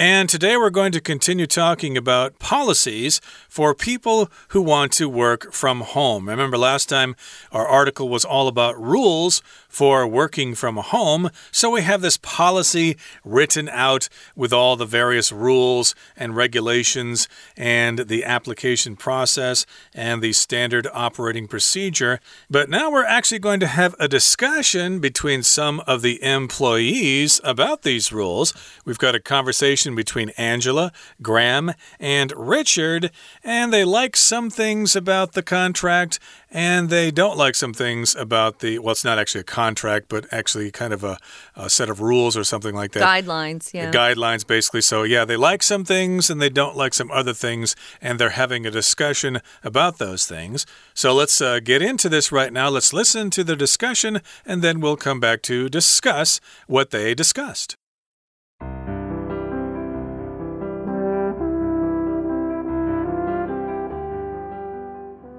And today we're going to continue talking about policies for people who want to work from home. Remember, last time our article was all about rules for working from home. So we have this policy written out with all the various rules and regulations and the application process and the standard operating procedure. But now we're actually going to have a discussion between some of the employees about these rules. We've got a conversation conversation between Angela, Graham, and Richard, and they like some things about the contract and they don't like some things about the well it's not actually a contract but actually kind of a, a set of rules or something like that. Guidelines yeah. The guidelines basically. So yeah they like some things and they don't like some other things and they're having a discussion about those things. So let's uh, get into this right now. Let's listen to the discussion and then we'll come back to discuss what they discussed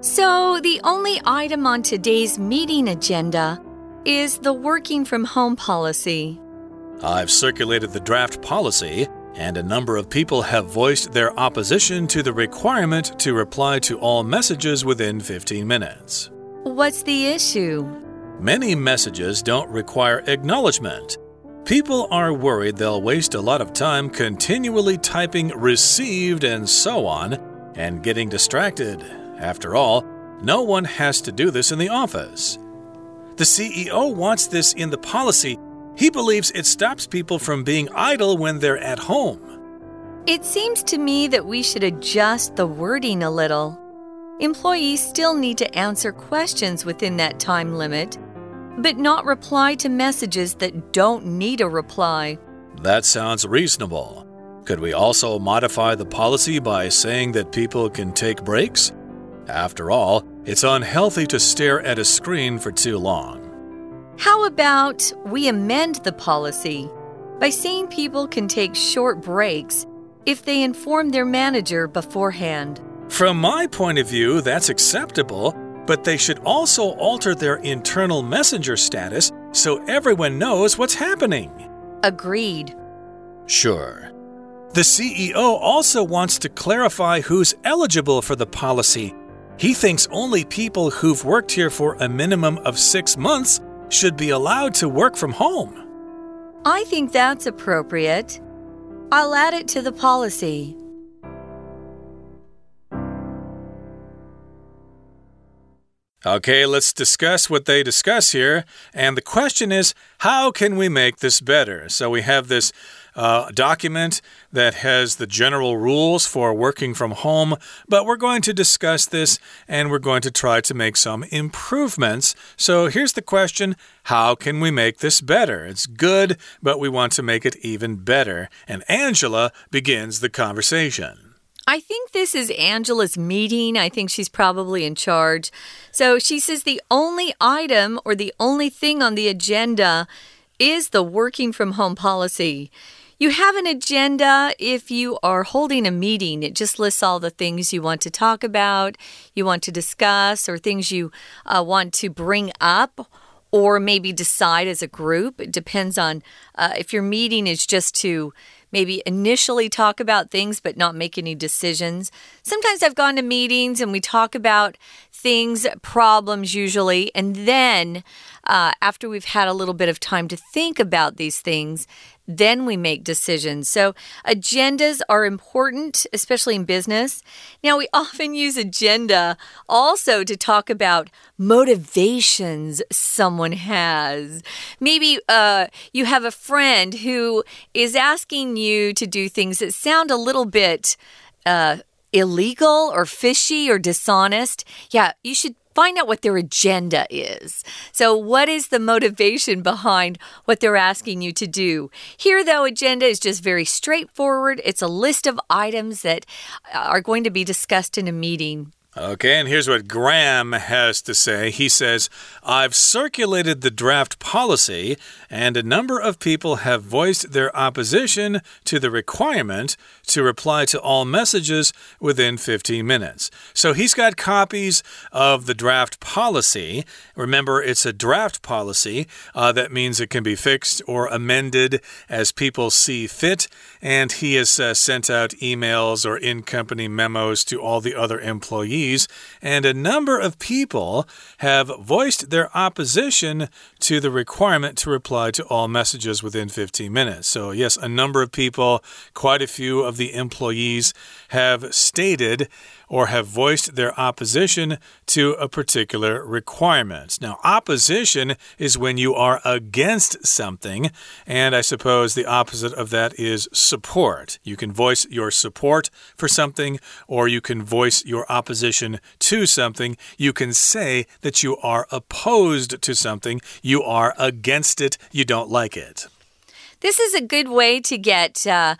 So, the only item on today's meeting agenda is the working from home policy. I've circulated the draft policy, and a number of people have voiced their opposition to the requirement to reply to all messages within 15 minutes. What's the issue? Many messages don't require acknowledgement. People are worried they'll waste a lot of time continually typing received and so on and getting distracted. After all, no one has to do this in the office. The CEO wants this in the policy. He believes it stops people from being idle when they're at home. It seems to me that we should adjust the wording a little. Employees still need to answer questions within that time limit, but not reply to messages that don't need a reply. That sounds reasonable. Could we also modify the policy by saying that people can take breaks? After all, it's unhealthy to stare at a screen for too long. How about we amend the policy by saying people can take short breaks if they inform their manager beforehand? From my point of view, that's acceptable, but they should also alter their internal messenger status so everyone knows what's happening. Agreed. Sure. The CEO also wants to clarify who's eligible for the policy he thinks only people who've worked here for a minimum of six months should be allowed to work from home. I think that's appropriate. I'll add it to the policy. Okay, let's discuss what they discuss here. And the question is how can we make this better? So we have this uh, document that has the general rules for working from home, but we're going to discuss this and we're going to try to make some improvements. So here's the question How can we make this better? It's good, but we want to make it even better. And Angela begins the conversation. I think this is Angela's meeting. I think she's probably in charge. So she says the only item or the only thing on the agenda is the working from home policy. You have an agenda if you are holding a meeting. It just lists all the things you want to talk about, you want to discuss, or things you uh, want to bring up or maybe decide as a group. It depends on uh, if your meeting is just to maybe initially talk about things but not make any decisions. Sometimes I've gone to meetings and we talk about things, problems usually, and then uh, after we've had a little bit of time to think about these things, then we make decisions. So, agendas are important, especially in business. Now, we often use agenda also to talk about motivations someone has. Maybe uh, you have a friend who is asking you to do things that sound a little bit. Uh, illegal or fishy or dishonest, yeah, you should find out what their agenda is. So, what is the motivation behind what they're asking you to do? Here, though, agenda is just very straightforward. It's a list of items that are going to be discussed in a meeting. Okay, and here's what Graham has to say. He says, I've circulated the draft policy, and a number of people have voiced their opposition to the requirement to reply to all messages within 15 minutes. So he's got copies of the draft policy. Remember, it's a draft policy. Uh, that means it can be fixed or amended as people see fit. And he has uh, sent out emails or in company memos to all the other employees and a number of people have voiced their opposition to the requirement to reply to all messages within 15 minutes. So, yes, a number of people, quite a few of the employees, have stated or have voiced their opposition to a particular requirement. Now, opposition is when you are against something, and I suppose the opposite of that is support. You can voice your support for something, or you can voice your opposition to something. You can say that you are opposed to something, you are against it, you don't like it. This is a good way to get uh,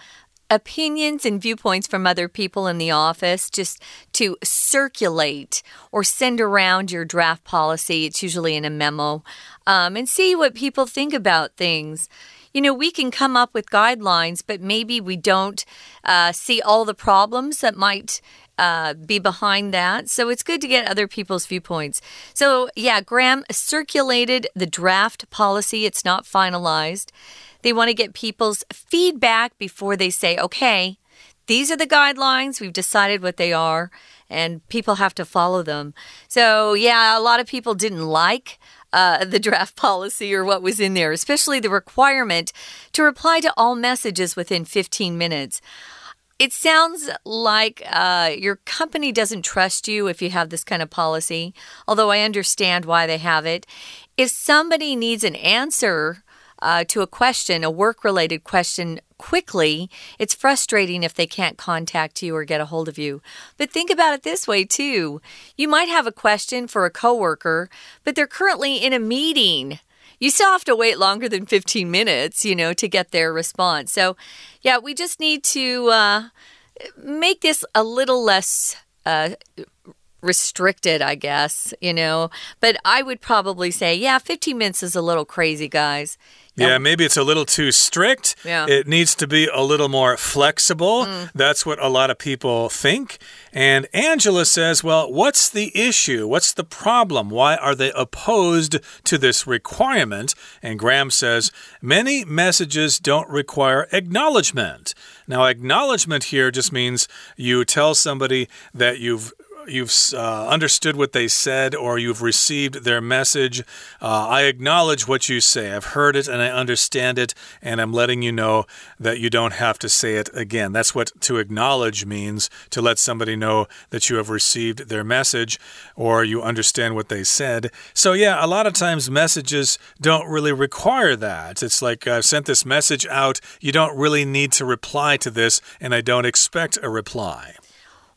opinions and viewpoints from other people in the office just to circulate or send around your draft policy. It's usually in a memo um, and see what people think about things. You know, we can come up with guidelines, but maybe we don't uh, see all the problems that might uh, be behind that. So it's good to get other people's viewpoints. So, yeah, Graham circulated the draft policy, it's not finalized. They want to get people's feedback before they say, okay, these are the guidelines. We've decided what they are, and people have to follow them. So, yeah, a lot of people didn't like uh, the draft policy or what was in there, especially the requirement to reply to all messages within 15 minutes. It sounds like uh, your company doesn't trust you if you have this kind of policy, although I understand why they have it. If somebody needs an answer, uh, to a question, a work related question, quickly, it's frustrating if they can't contact you or get a hold of you. But think about it this way, too. You might have a question for a coworker, but they're currently in a meeting. You still have to wait longer than 15 minutes, you know, to get their response. So, yeah, we just need to uh, make this a little less. Uh, restricted, I guess, you know. But I would probably say, yeah, 15 minutes is a little crazy, guys. Yeah, maybe it's a little too strict. Yeah. It needs to be a little more flexible. Mm. That's what a lot of people think. And Angela says, well, what's the issue? What's the problem? Why are they opposed to this requirement? And Graham says, many messages don't require acknowledgement. Now, acknowledgement here just means you tell somebody that you've you've uh, understood what they said or you've received their message. Uh, I acknowledge what you say. I've heard it and I understand it, and I'm letting you know that you don't have to say it again. That's what to acknowledge means to let somebody know that you have received their message or you understand what they said. So, yeah, a lot of times messages don't really require that. It's like I've sent this message out, you don't really need to reply to this, and I don't expect a reply.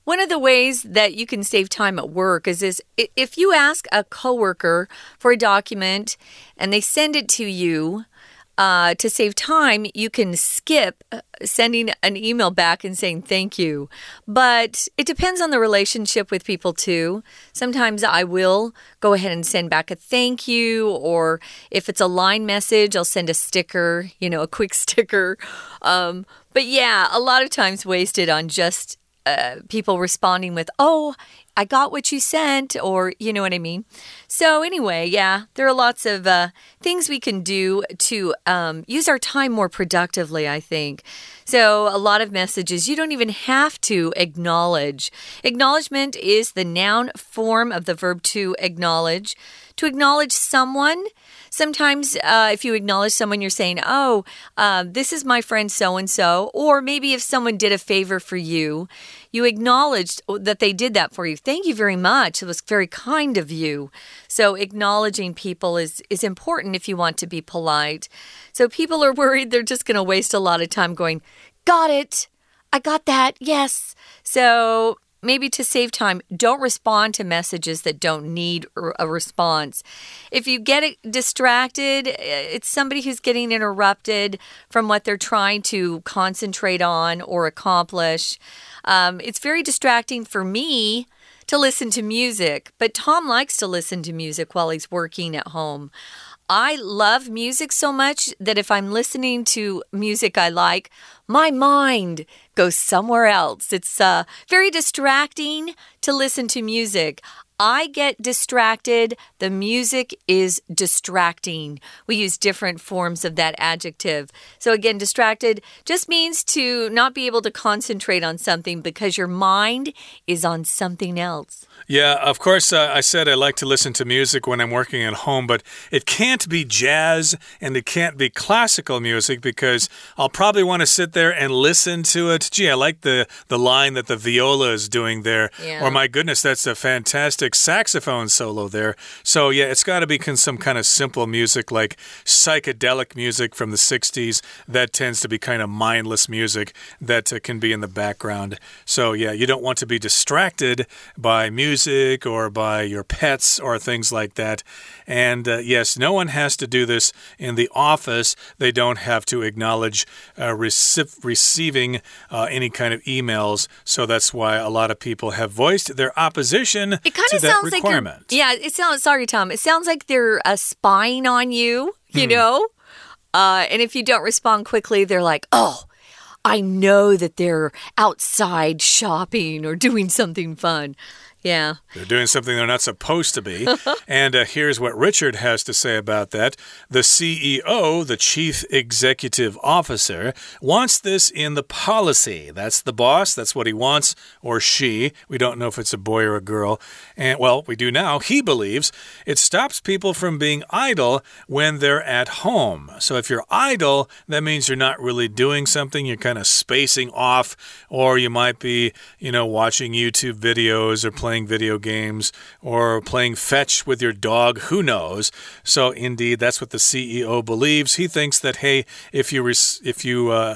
One of the ways that you can save time at work is, if you ask a coworker for a document and they send it to you, uh, to save time, you can skip uh, sending an email back and saying thank you. But it depends on the relationship with people, too. Sometimes I will go ahead and send back a thank you, or if it's a line message, I'll send a sticker, you know, a quick sticker. Um, but yeah, a lot of times wasted on just uh, people responding with, oh, I got what you sent, or you know what I mean. So, anyway, yeah, there are lots of uh, things we can do to um, use our time more productively, I think. So, a lot of messages you don't even have to acknowledge. Acknowledgement is the noun form of the verb to acknowledge. To acknowledge someone, sometimes uh, if you acknowledge someone, you're saying, Oh, uh, this is my friend so and so. Or maybe if someone did a favor for you, you acknowledged that they did that for you. Thank you very much. It was very kind of you. So acknowledging people is, is important if you want to be polite. So people are worried they're just going to waste a lot of time going, Got it. I got that. Yes. So maybe to save time, don't respond to messages that don't need a response. If you get distracted, eh, it's somebody who's getting interrupted from what they're trying to concentrate on or accomplish. Um, it's very distracting for me to listen to music, but Tom likes to listen to music while he's working at home. I love music so much that if I'm listening to music I like, my mind goes somewhere else. It's uh, very distracting to listen to music. I get distracted. The music is distracting. We use different forms of that adjective. So, again, distracted just means to not be able to concentrate on something because your mind is on something else. Yeah, of course, uh, I said I like to listen to music when I'm working at home, but it can't be jazz and it can't be classical music because I'll probably want to sit there and listen to it. Gee, I like the, the line that the viola is doing there. Yeah. Or, my goodness, that's a fantastic saxophone solo there. So, yeah, it's got to be some kind of simple music like psychedelic music from the 60s. That tends to be kind of mindless music that uh, can be in the background. So, yeah, you don't want to be distracted by music music or by your pets or things like that. And uh, yes, no one has to do this in the office. They don't have to acknowledge uh, rece receiving uh, any kind of emails. So that's why a lot of people have voiced their opposition it kind to of sounds that requirement. Like yeah, it sounds. Sorry, Tom. It sounds like they're uh, spying on you. You Hmm. know, uh, and if you don't respond quickly, they're like, "Oh, I know that they're outside shopping or doing something fun." Yeah. They're doing something they're not supposed to be. and uh, here's what Richard has to say about that. The CEO, the chief executive officer, wants this in the policy. That's the boss. That's what he wants, or she. We don't know if it's a boy or a girl. And, well, we do now. He believes it stops people from being idle when they're at home. So if you're idle, that means you're not really doing something. You're kind of spacing off, or you might be, you know, watching YouTube videos or playing video games or playing fetch with your dog. Who knows? So, indeed, that's what the CEO believes. He thinks that, hey, if you, if you, uh,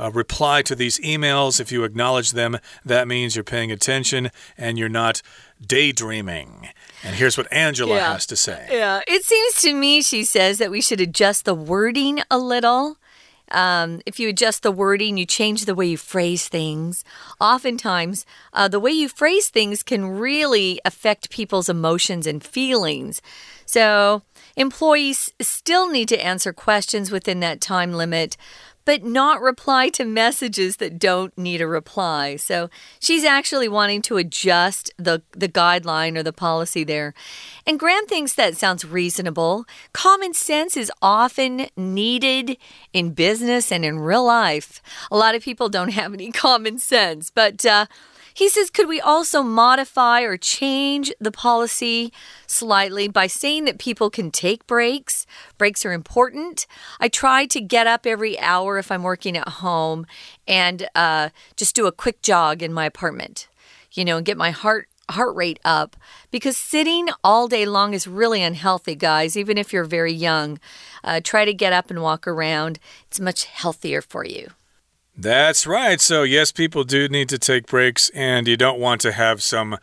uh, reply to these emails, if you acknowledge them, that means you're paying attention and you're not daydreaming. And here's what Angela Yeah. has to say. Yeah. It seems to me, she says, that we should adjust the wording a little. Um, if you adjust the wording, you change the way you phrase things. Oftentimes, uh, the way you phrase things can really affect people's emotions and feelings. So, employees still need to answer questions within that time limit, but not reply to messages that don't need a reply. So she's actually wanting to adjust the, the guideline or the policy there. And Graham thinks that sounds reasonable. Common sense is often needed in business and in real life. A lot of people don't have any common sense, but uh, he says, could we also modify or change the policy slightly by saying that people can take breaks? Breaks are important. I try to get up every hour if I'm working at home and uh, just do a quick jog in my apartment, you know, and get my heart heart rate up because sitting all day long is really unhealthy, guys, even if you're very young. Uh, try to get up and walk around, it's much healthier for you. That's right. So, yes, people do need to take breaks, and you don't want to have some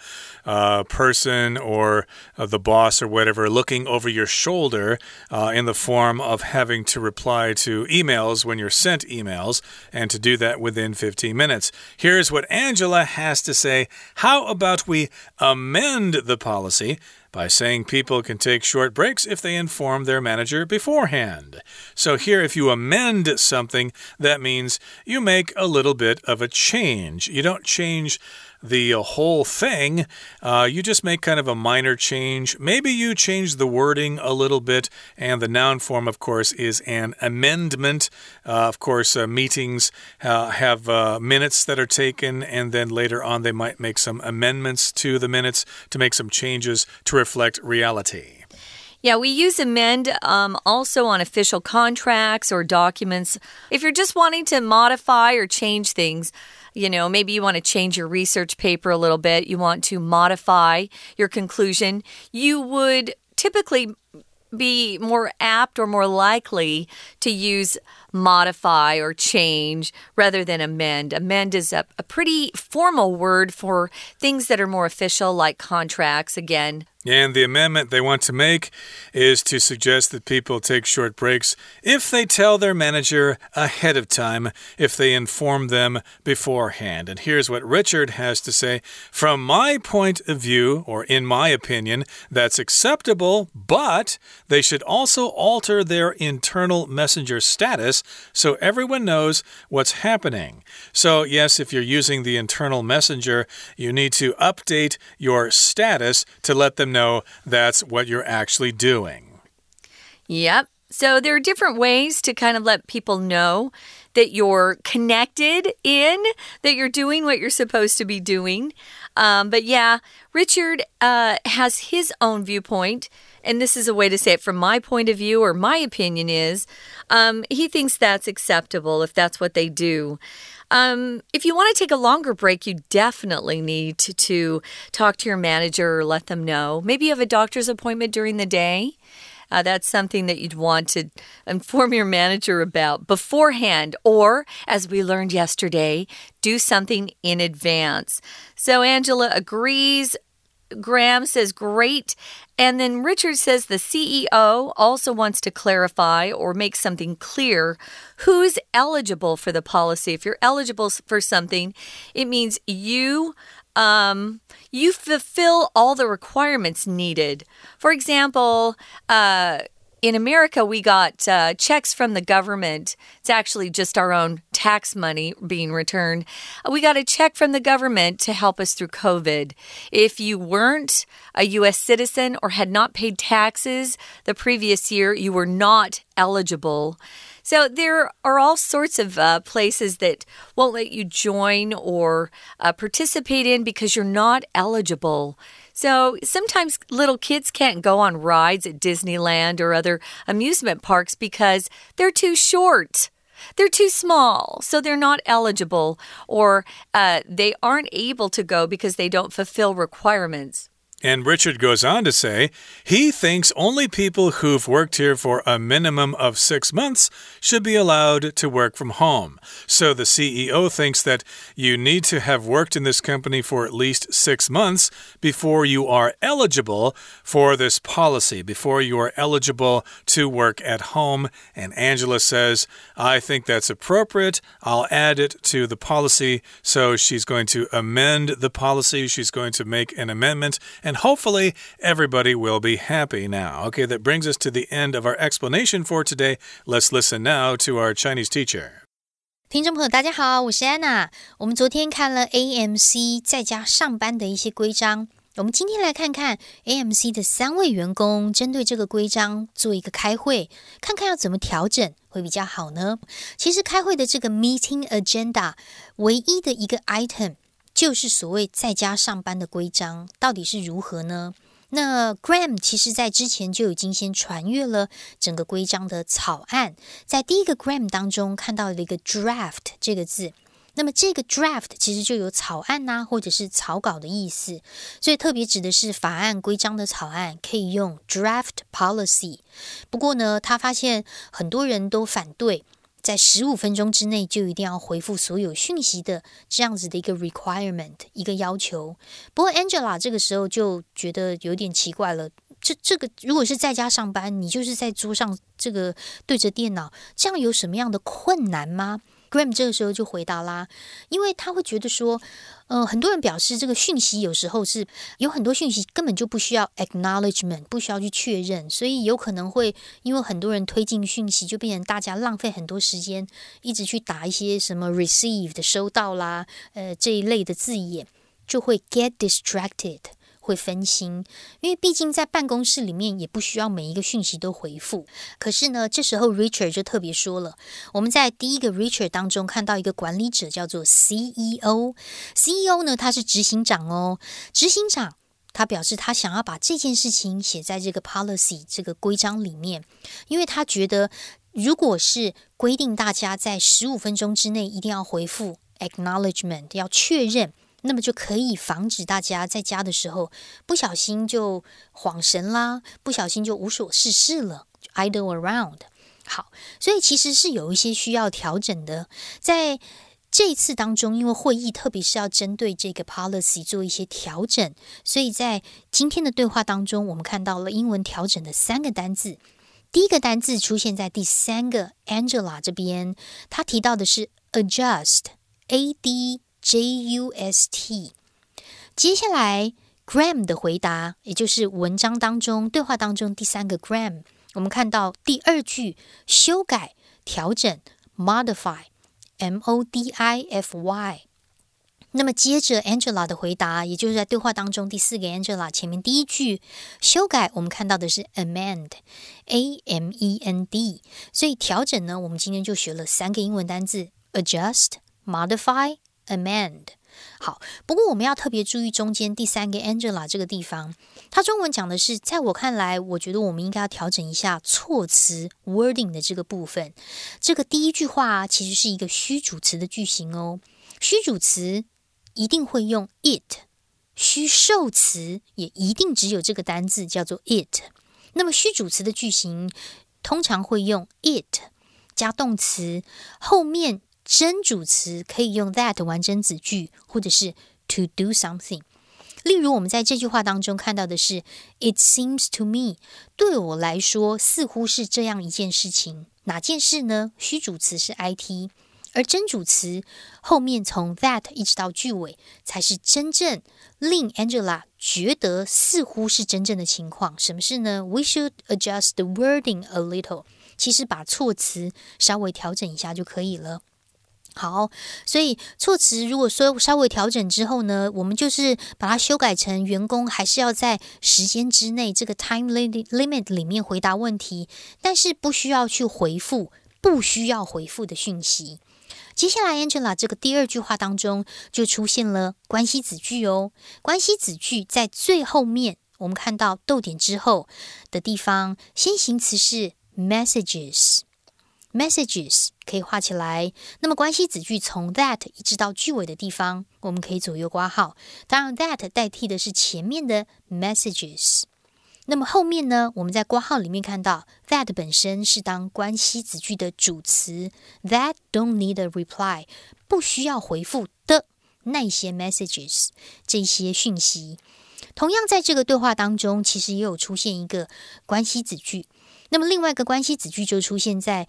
uh, person or uh, the boss or whatever looking over your shoulder uh, in the form of having to reply to emails when you're sent emails, and to do that within 15 minutes. Here's what Angela has to say How about we amend the policy? By saying people can take short breaks if they inform their manager beforehand. So, here, if you amend something, that means you make a little bit of a change. You don't change the whole thing. Uh, you just make kind of a minor change. Maybe you change the wording a little bit, and the noun form, of course, is an amendment. Uh, of course, uh, meetings uh, have uh, minutes that are taken, and then later on they might make some amendments to the minutes to make some changes to reflect reality. Yeah, we use amend um, also on official contracts or documents. If you're just wanting to modify or change things, you know, maybe you want to change your research paper a little bit, you want to modify your conclusion, you would typically be more apt or more likely to use modify or change rather than amend. Amend is a, a pretty formal word for things that are more official, like contracts, again. And the amendment they want to make is to suggest that people take short breaks if they tell their manager ahead of time, if they inform them beforehand. And here's what Richard has to say From my point of view, or in my opinion, that's acceptable, but they should also alter their internal messenger status so everyone knows what's happening. So, yes, if you're using the internal messenger, you need to update your status to let them know know that's what you're actually doing. Yep. So there are different ways to kind of let people know that you're connected in, that you're doing what you're supposed to be doing. Um, but yeah, Richard uh, has his own viewpoint. And this is a way to say it from my point of view, or my opinion is um, he thinks that's acceptable if that's what they do. Um, if you want to take a longer break, you definitely need to, to talk to your manager or let them know. Maybe you have a doctor's appointment during the day. Uh, that's something that you'd want to inform your manager about beforehand, or as we learned yesterday, do something in advance. So Angela agrees. Graham says, great. And then Richard says the CEO also wants to clarify or make something clear who's eligible for the policy. If you're eligible for something, it means you um, you fulfill all the requirements needed. For example, uh, in America, we got uh, checks from the government. It's actually just our own tax money being returned. Uh, we got a check from the government to help us through COVID. If you weren't a U.S. citizen or had not paid taxes the previous year, you were not eligible. So there are all sorts of uh, places that won't let you join or uh, participate in because you're not eligible. So sometimes little kids can't go on rides at Disneyland or other amusement parks because they're too short. They're too small, so they're not eligible, or uh, they aren't able to go because they don't fulfill requirements. And Richard goes on to say he thinks only people who've worked here for a minimum of six months should be allowed to work from home. So the CEO thinks that you need to have worked in this company for at least six months before you are eligible for this policy, before you are eligible to work at home. And Angela says, I think that's appropriate. I'll add it to the policy. So she's going to amend the policy, she's going to make an amendment and hopefully everybody will be happy now. Okay, that brings us to the end of our explanation for today. Let's listen now to our Chinese teacher. 听众朋友，大家好，我是安娜。我们昨天看了 AMC 在家上班的一些规章，我们今天来看看 AMC 的三位员工针对这个规章做一个开会，看看要怎么调整会比较好呢？其实开会的这个 meeting agenda 唯一的一个 item 就是所谓在家上班的规章到底是如何呢？那 Graham 其实在之前就已经先传阅了整个规章的草案，在第一个 Graham 当中看到了一个 draft 这个字，那么这个 draft 其实就有草案呐，或者是草稿的意思，所以特别指的是法案规章的草案，可以用 draft policy。不过呢，他发现很多人都反对。在十五分钟之内就一定要回复所有讯息的这样子的一个 requirement 一个要求。不过 Angela 这个时候就觉得有点奇怪了，这这个如果是在家上班，你就是在桌上这个对着电脑，这样有什么样的困难吗？Graham 这个时候就回答啦，因为他会觉得说，呃，很多人表示这个讯息有时候是有很多讯息根本就不需要 acknowledgement，不需要去确认，所以有可能会因为很多人推进讯息，就变成大家浪费很多时间，一直去打一些什么 received 收到啦，呃这一类的字眼，就会 get distracted。会分心，因为毕竟在办公室里面也不需要每一个讯息都回复。可是呢，这时候 Richard 就特别说了，我们在第一个 Richard 当中看到一个管理者叫做 CEO，CEO 呢他是执行长哦，执行长他表示他想要把这件事情写在这个 policy 这个规章里面，因为他觉得如果是规定大家在十五分钟之内一定要回复 acknowledgement 要确认。那么就可以防止大家在家的时候不小心就晃神啦，不小心就无所事事了，就 idle around。好，所以其实是有一些需要调整的，在。这一次当中，因为会议特别是要针对这个 policy 做一些调整，所以在今天的对话当中，我们看到了英文调整的三个单字。第一个单字出现在第三个 Angela 这边，他提到的是 adjust，a d j u s t。接下来 Graham 的回答，也就是文章当中对话当中第三个 Graham，我们看到第二句修改、调整 modify，m o d i f y。那么接着 Angela 的回答，也就是在对话当中第四个 Angela 前面第一句修改，我们看到的是 amend，a m e n d。所以调整呢，我们今天就学了三个英文单字 adjust modify amend，。好，不过我们要特别注意中间第三个 Angela 这个地方，它中文讲的是，在我看来，我觉得我们应该要调整一下措辞 wording 的这个部分。这个第一句话其实是一个虚主词的句型哦，虚主词。一定会用 it，虚受词也一定只有这个单字叫做 it。那么虚主词的句型通常会用 it 加动词，后面真主词可以用 that 完整子句，或者是 to do something。例如我们在这句话当中看到的是 It seems to me，对我来说似乎是这样一件事情。哪件事呢？虚主词是 it。而真主词后面从 that 一直到句尾，才是真正令 Angela 觉得似乎是真正的情况。什么事呢？We should adjust the wording a little。其实把措辞稍微调整一下就可以了。好，所以措辞如果说稍微调整之后呢，我们就是把它修改成员工还是要在时间之内这个 time limit 里面回答问题，但是不需要去回复不需要回复的讯息。接下来，Angela 这个第二句话当中就出现了关系子句哦。关系子句在最后面，我们看到逗点之后的地方，先行词是 messages Messages 可以画起来。那么关系子句从 that 一直到句尾的地方，我们可以左右挂号。当然，that 代替的是前面的 messages。那么后面呢？我们在括号里面看到，that 本身是当关系子句的主词，that don't need a reply，不需要回复的那些 messages，这些讯息。同样在这个对话当中，其实也有出现一个关系子句。那么另外一个关系子句就出现在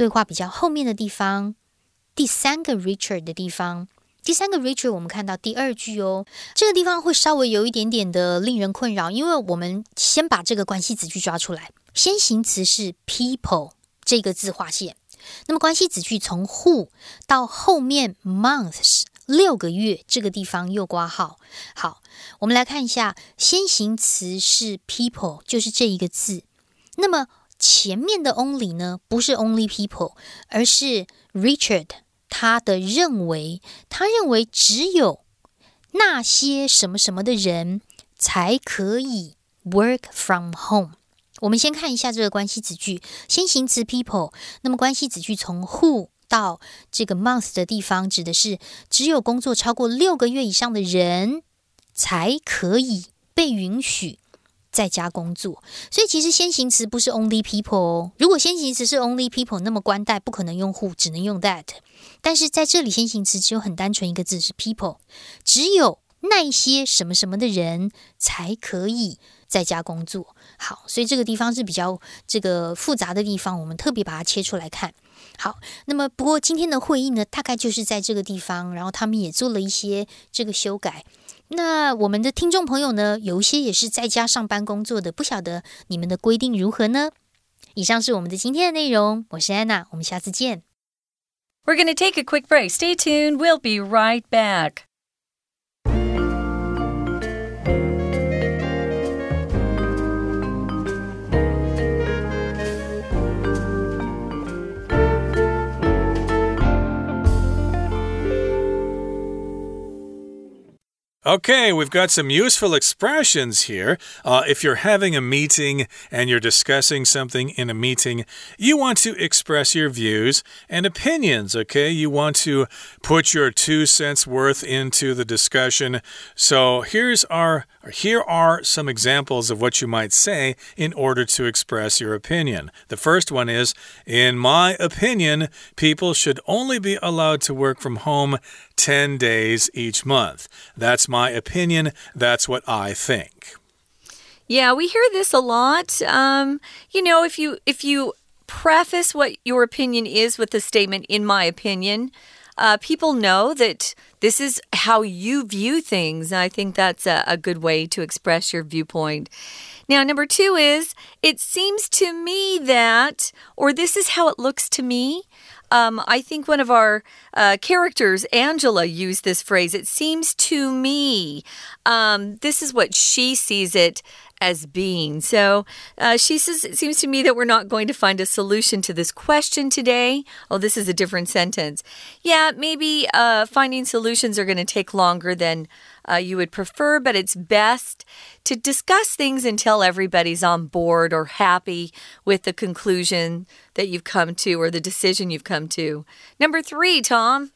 对话比较后面的地方，第三个 Richard 的地方。第三个 Richard，我们看到第二句哦，这个地方会稍微有一点点的令人困扰，因为我们先把这个关系子句抓出来，先行词是 people 这个字划线，那么关系子句从 who 到后面 months 六个月这个地方又挂号。好，我们来看一下，先行词是 people，就是这一个字，那么前面的 only 呢，不是 only people，而是 Richard。他的认为，他认为只有那些什么什么的人才可以 work from home。我们先看一下这个关系子句，先行词 people，那么关系子句从 who 到这个 month 的地方，指的是只有工作超过六个月以上的人才可以被允许。在家工作，所以其实先行词不是 only people 哦。如果先行词是 only people，那么关代不可能用 who，只能用 that。但是在这里，先行词只有很单纯一个字是 people，只有那一些什么什么的人才可以在家工作。好，所以这个地方是比较这个复杂的地方，我们特别把它切出来看。好，那么不过今天的会议呢，大概就是在这个地方，然后他们也做了一些这个修改。那我们的听众朋友呢，有一些也是在家上班工作的，不晓得你们的规定如何呢？以上是我们的今天的内容，我是安娜，我们下次见。We're going to take a quick break. Stay tuned. We'll be right back. Okay, we've got some useful expressions here. Uh, if you're having a meeting and you're discussing something in a meeting, you want to express your views and opinions, okay? You want to put your two cents worth into the discussion. So here's our here are some examples of what you might say in order to express your opinion. The first one is In my opinion, people should only be allowed to work from home 10 days each month. That's my opinion. That's what I think. Yeah, we hear this a lot. Um, you know, if you if you preface what your opinion is with the statement "in my opinion," uh, people know that this is how you view things. I think that's a, a good way to express your viewpoint. Now, number two is it seems to me that, or this is how it looks to me. Um, I think one of our uh, characters, Angela, used this phrase. It seems to me. Um, this is what she sees it as being. So uh, she says, It seems to me that we're not going to find a solution to this question today. Oh, this is a different sentence. Yeah, maybe uh, finding solutions are going to take longer than uh, you would prefer, but it's best to discuss things until everybody's on board or happy with the conclusion that you've come to or the decision you've come to. Number three, Tom.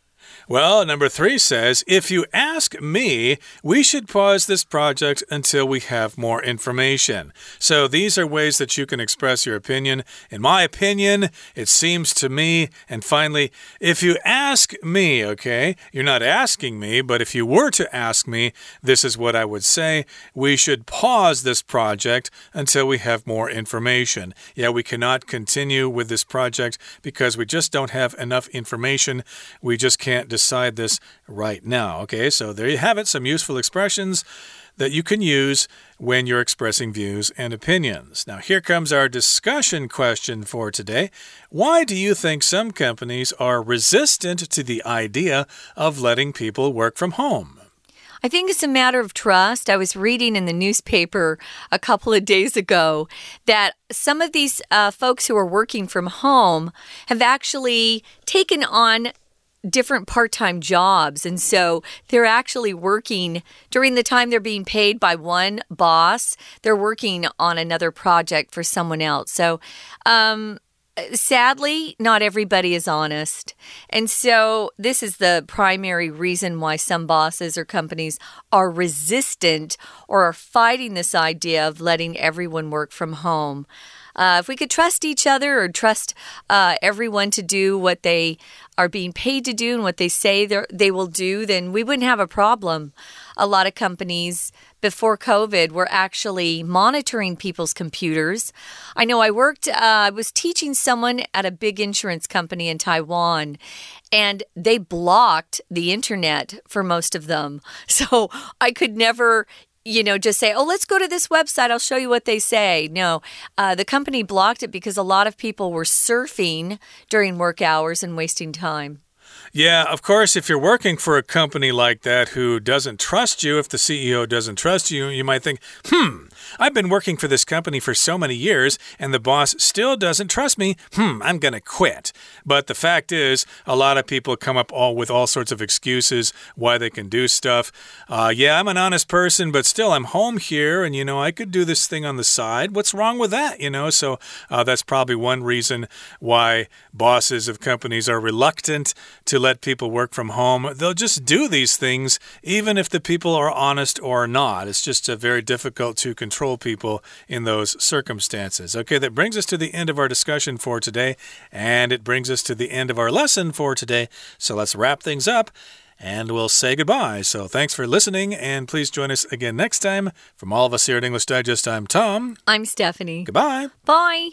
Well, number three says if you ask me, we should pause this project until we have more information. So these are ways that you can express your opinion. In my opinion, it seems to me. And finally, if you ask me, okay, you're not asking me, but if you were to ask me, this is what I would say. We should pause this project until we have more information. Yeah, we cannot continue with this project because we just don't have enough information. We just can't can't decide this right now. Okay, so there you have it some useful expressions that you can use when you're expressing views and opinions. Now, here comes our discussion question for today. Why do you think some companies are resistant to the idea of letting people work from home? I think it's a matter of trust. I was reading in the newspaper a couple of days ago that some of these uh, folks who are working from home have actually taken on different part time jobs. And so they're actually working during the time they're being paid by one boss, they're working on another project for someone else. So, um, sadly, not everybody is honest. And so, this is the primary reason why some bosses or companies are resistant or are fighting this idea of letting everyone work from home. Uh, if we could trust each other or trust uh, everyone to do what they are being paid to do and what they say they will do, then we wouldn't have a problem. A lot of companies before COVID were actually monitoring people's computers. I know I worked, uh, I was teaching someone at a big insurance company in Taiwan, and they blocked the internet for most of them. So I could never you know, just say, oh, let's go to this website. I'll show you what they say. No, uh, the company blocked it because a lot of people were surfing during work hours and wasting time. Yeah, of course, if you're working for a company like that who doesn't trust you, if the CEO doesn't trust you, you might think, hmm, I've been working for this company for so many years and the boss still doesn't trust me. Hmm, I'm going to quit. But the fact is, a lot of people come up all with all sorts of excuses why they can do stuff. Uh, yeah, I'm an honest person, but still, I'm home here and, you know, I could do this thing on the side. What's wrong with that? You know, so uh, that's probably one reason why bosses of companies are reluctant to let people work from home. They'll just do these things even if the people are honest or not. It's just uh, very difficult to control people in those circumstances. Okay, that brings us to the end of our discussion for today, and it brings us to the end of our lesson for today. So let's wrap things up and we'll say goodbye. So thanks for listening, and please join us again next time. From all of us here at English Digest, I'm Tom. I'm Stephanie. Goodbye. Bye.